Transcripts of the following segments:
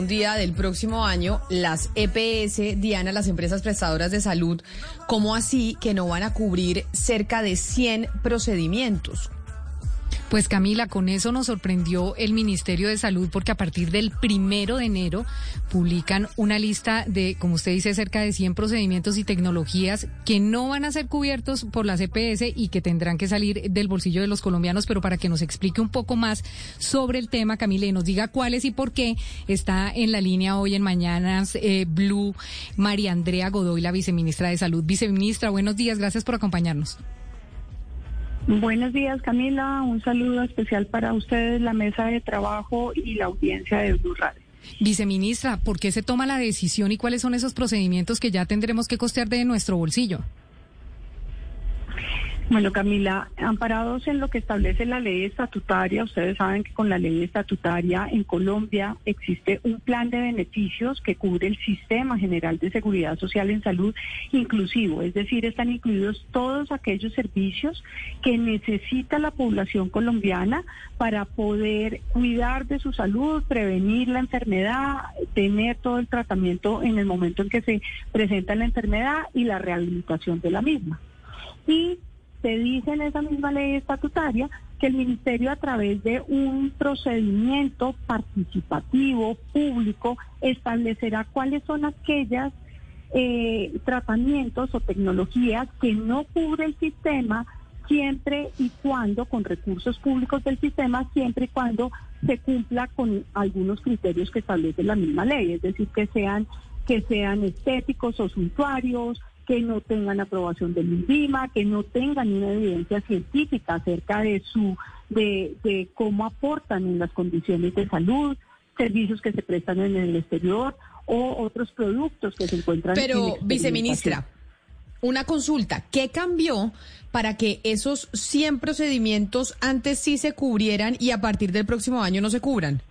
un día del próximo año las EPS, Diana, las empresas prestadoras de salud, ¿cómo así que no van a cubrir cerca de 100 procedimientos? Pues Camila, con eso nos sorprendió el Ministerio de Salud porque a partir del primero de enero publican una lista de, como usted dice, cerca de 100 procedimientos y tecnologías que no van a ser cubiertos por la CPS y que tendrán que salir del bolsillo de los colombianos. Pero para que nos explique un poco más sobre el tema, Camila, y nos diga cuáles y por qué está en la línea hoy en Mañanas eh, Blue María Andrea Godoy, la viceministra de Salud. Viceministra, buenos días, gracias por acompañarnos. Buenos días, Camila. Un saludo especial para ustedes, la mesa de trabajo y la audiencia de Blue Radio. Viceministra, ¿por qué se toma la decisión y cuáles son esos procedimientos que ya tendremos que costear de nuestro bolsillo? Bueno, Camila, amparados en lo que establece la ley estatutaria, ustedes saben que con la ley estatutaria en Colombia existe un plan de beneficios que cubre el sistema general de seguridad social en salud inclusivo, es decir, están incluidos todos aquellos servicios que necesita la población colombiana para poder cuidar de su salud, prevenir la enfermedad, tener todo el tratamiento en el momento en que se presenta la enfermedad y la rehabilitación de la misma. Y se dice en esa misma ley estatutaria que el ministerio a través de un procedimiento participativo, público, establecerá cuáles son aquellas eh, tratamientos o tecnologías que no cubre el sistema siempre y cuando, con recursos públicos del sistema, siempre y cuando se cumpla con algunos criterios que establece la misma ley, es decir, que sean que sean estéticos o suntuarios, que no tengan aprobación del INVIMA, que no tengan una evidencia científica acerca de su de, de cómo aportan en las condiciones de salud, servicios que se prestan en el exterior o otros productos que se encuentran Pero, viceministra, una consulta, ¿qué cambió para que esos 100 procedimientos antes sí se cubrieran y a partir del próximo año no se cubran?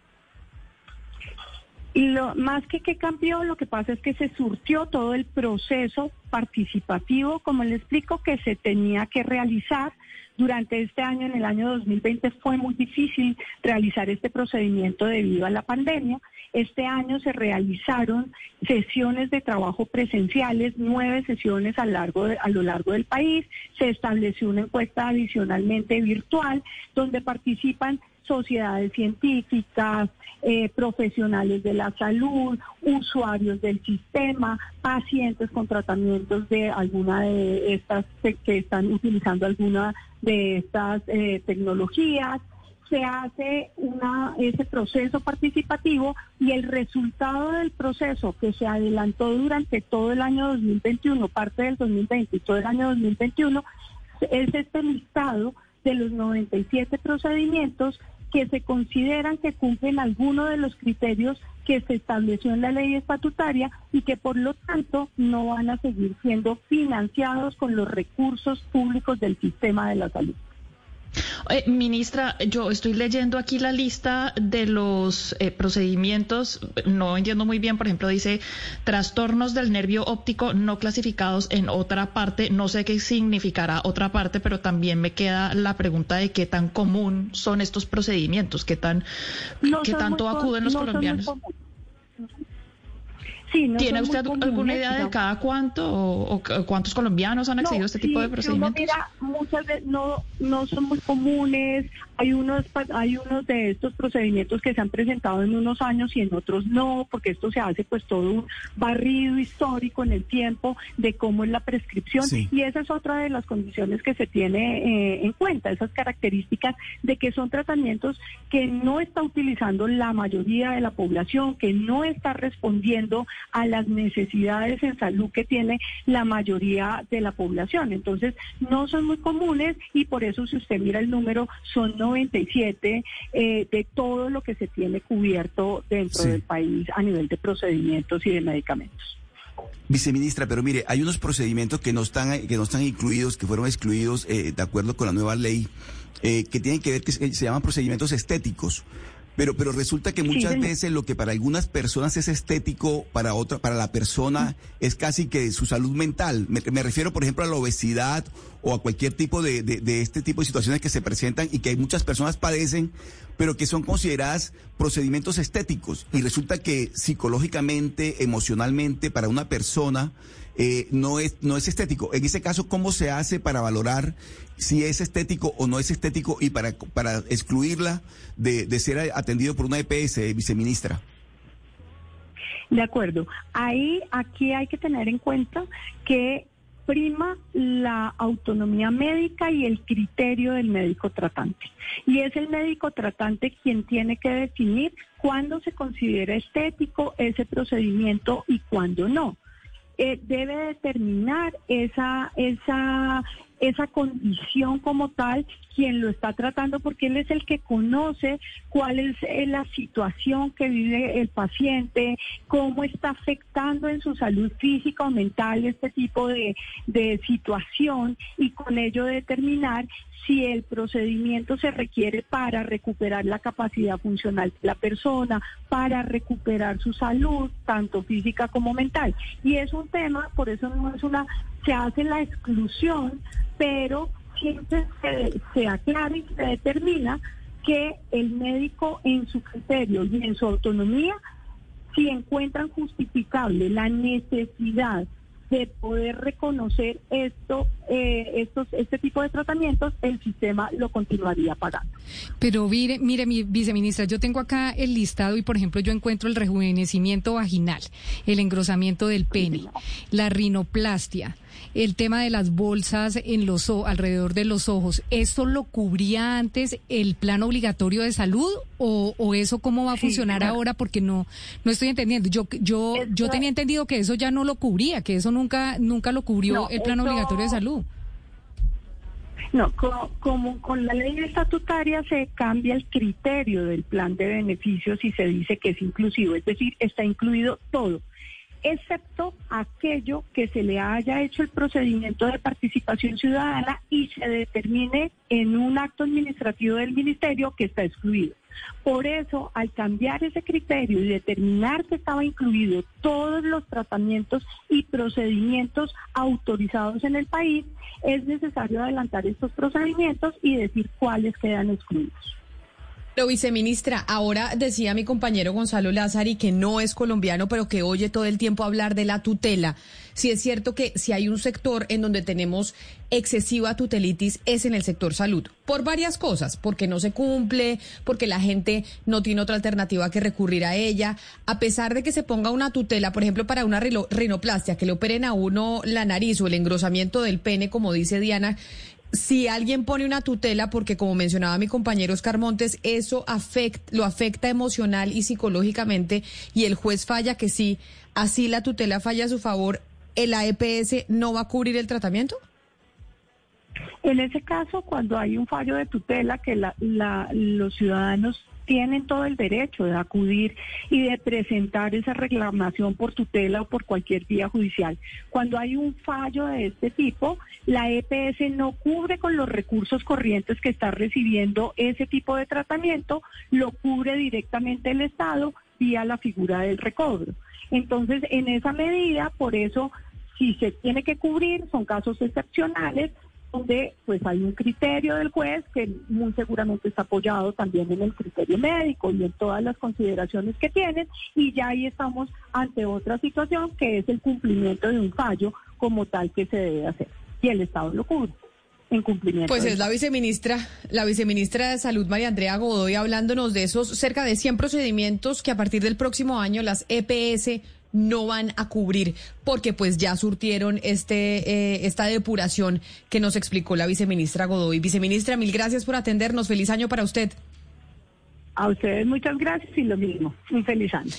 Lo, más que que cambió, lo que pasa es que se surtió todo el proceso participativo, como le explico, que se tenía que realizar durante este año, en el año 2020, fue muy difícil realizar este procedimiento debido a la pandemia. Este año se realizaron sesiones de trabajo presenciales, nueve sesiones a, largo a lo largo del país. Se estableció una encuesta adicionalmente virtual donde participan sociedades científicas, eh, profesionales de la salud, usuarios del sistema, pacientes con tratamientos de alguna de estas que están utilizando alguna de estas eh, tecnologías. Se hace ese proceso participativo y el resultado del proceso que se adelantó durante todo el año 2021, parte del 2020 y todo el año 2021, es este listado de los 97 procedimientos que se consideran que cumplen alguno de los criterios que se estableció en la ley estatutaria y que por lo tanto no van a seguir siendo financiados con los recursos públicos del sistema de la salud. Eh, ministra, yo estoy leyendo aquí la lista de los eh, procedimientos, no entiendo muy bien, por ejemplo, dice trastornos del nervio óptico no clasificados en otra parte, no sé qué significará otra parte, pero también me queda la pregunta de qué tan común son estos procedimientos, qué tan, qué tanto acuden los colombianos. ¿Tiene usted alguna idea de cada cuánto o, cuántos colombianos han accedido a este tipo de procedimientos? mira, muchas veces no, no son muy comunes. Hay unos, hay unos de estos procedimientos que se han presentado en unos años y en otros no, porque esto se hace pues todo un barrido histórico en el tiempo de cómo es la prescripción. Y esa es otra de las condiciones que se tiene eh, en cuenta, esas características de que son tratamientos que no está utilizando la mayoría de la población, que no está respondiendo a las necesidades en salud que tiene la mayoría de la población. Entonces, no son muy comunes y por eso si usted mira el número, son 97 eh, de todo lo que se tiene cubierto dentro del país a nivel de procedimientos y de medicamentos. Viceministra, pero mire, hay unos procedimientos que no están, que no están incluidos, que fueron excluidos eh, de acuerdo con la nueva ley, eh, que tienen que ver, que se llaman procedimientos estéticos. Pero, pero resulta que muchas veces lo que para algunas personas es estético, para otra, para la persona es casi que su salud mental. Me, refiero, por ejemplo, a la obesidad o a cualquier tipo de, de, este tipo de situaciones que se presentan y que hay muchas personas padecen, pero que son consideradas procedimientos estéticos. Y resulta que psicológicamente, emocionalmente, para una persona, eh, no, es, no es estético. En ese caso, ¿cómo se hace para valorar si es estético o no es estético y para, para excluirla de, de ser atendido por una EPS, viceministra? De acuerdo. Ahí, aquí hay que tener en cuenta que prima la autonomía médica y el criterio del médico tratante. Y es el médico tratante quien tiene que definir cuándo se considera estético ese procedimiento y cuándo no. Eh, debe determinar esa, esa, esa condición como tal quien lo está tratando porque él es el que conoce cuál es eh, la situación que vive el paciente, cómo está afectando en su salud física o mental este tipo de, de situación y con ello determinar si el procedimiento se requiere para recuperar la capacidad funcional de la persona, para recuperar su salud, tanto física como mental. Y es un tema, por eso no es una, se hace la exclusión, pero siempre se, se aclara y se determina que el médico en su criterio y en su autonomía, si encuentran justificable la necesidad de poder reconocer esto, eh, estos, este tipo de tratamientos, el sistema lo continuaría pagando. Pero mire, mire, mi viceministra, yo tengo acá el listado y, por ejemplo, yo encuentro el rejuvenecimiento vaginal, el engrosamiento del pene, la rinoplastia el tema de las bolsas en los alrededor de los ojos, ¿esto lo cubría antes el plan obligatorio de salud o, o eso cómo va a funcionar ahora? Porque no no estoy entendiendo. Yo yo yo tenía entendido que eso ya no lo cubría, que eso nunca nunca lo cubrió el plan obligatorio de salud. No, como, con la ley estatutaria se cambia el criterio del plan de beneficios y se dice que es inclusivo, es decir, está incluido todo excepto aquello que se le haya hecho el procedimiento de participación ciudadana y se determine en un acto administrativo del ministerio que está excluido. Por eso, al cambiar ese criterio y determinar que estaba incluido todos los tratamientos y procedimientos autorizados en el país, es necesario adelantar estos procedimientos y decir cuáles quedan excluidos. Pero viceministra, ahora decía mi compañero Gonzalo Lázari que no es colombiano, pero que oye todo el tiempo hablar de la tutela. Si es cierto que si hay un sector en donde tenemos excesiva tutelitis es en el sector salud, por varias cosas, porque no se cumple, porque la gente no tiene otra alternativa que recurrir a ella, a pesar de que se ponga una tutela, por ejemplo, para una rinoplastia, que le operen a uno la nariz o el engrosamiento del pene, como dice Diana, si alguien pone una tutela, porque como mencionaba mi compañero Oscar Montes, eso lo afecta emocional y psicológicamente y el juez falla que sí, así la tutela falla a su favor, ¿el AEPS no va a cubrir el tratamiento? En ese caso, cuando hay un fallo de tutela que los ciudadanos tienen todo el derecho de acudir y de presentar esa reclamación por tutela o por cualquier vía judicial. Cuando hay un fallo de este tipo, la EPS no cubre con los recursos corrientes que está recibiendo ese tipo de tratamiento, lo cubre directamente el Estado vía la figura del recobro. Entonces, en esa medida, por eso, si se tiene que cubrir, son casos excepcionales, donde pues hay un criterio del juez que muy seguramente está apoyado también en el criterio médico y en todas las consideraciones que tienen y ya ahí estamos ante otra situación que es el cumplimiento de un fallo como tal que se debe hacer y el Estado lo cubre. En cumplimiento pues es la viceministra, la viceministra de Salud María Andrea Godoy hablándonos de esos cerca de 100 procedimientos que a partir del próximo año las EPS no van a cubrir porque pues ya surtieron este eh, esta depuración que nos explicó la viceministra Godoy. Viceministra, mil gracias por atendernos. Feliz año para usted. A ustedes muchas gracias y lo mismo. Un feliz año.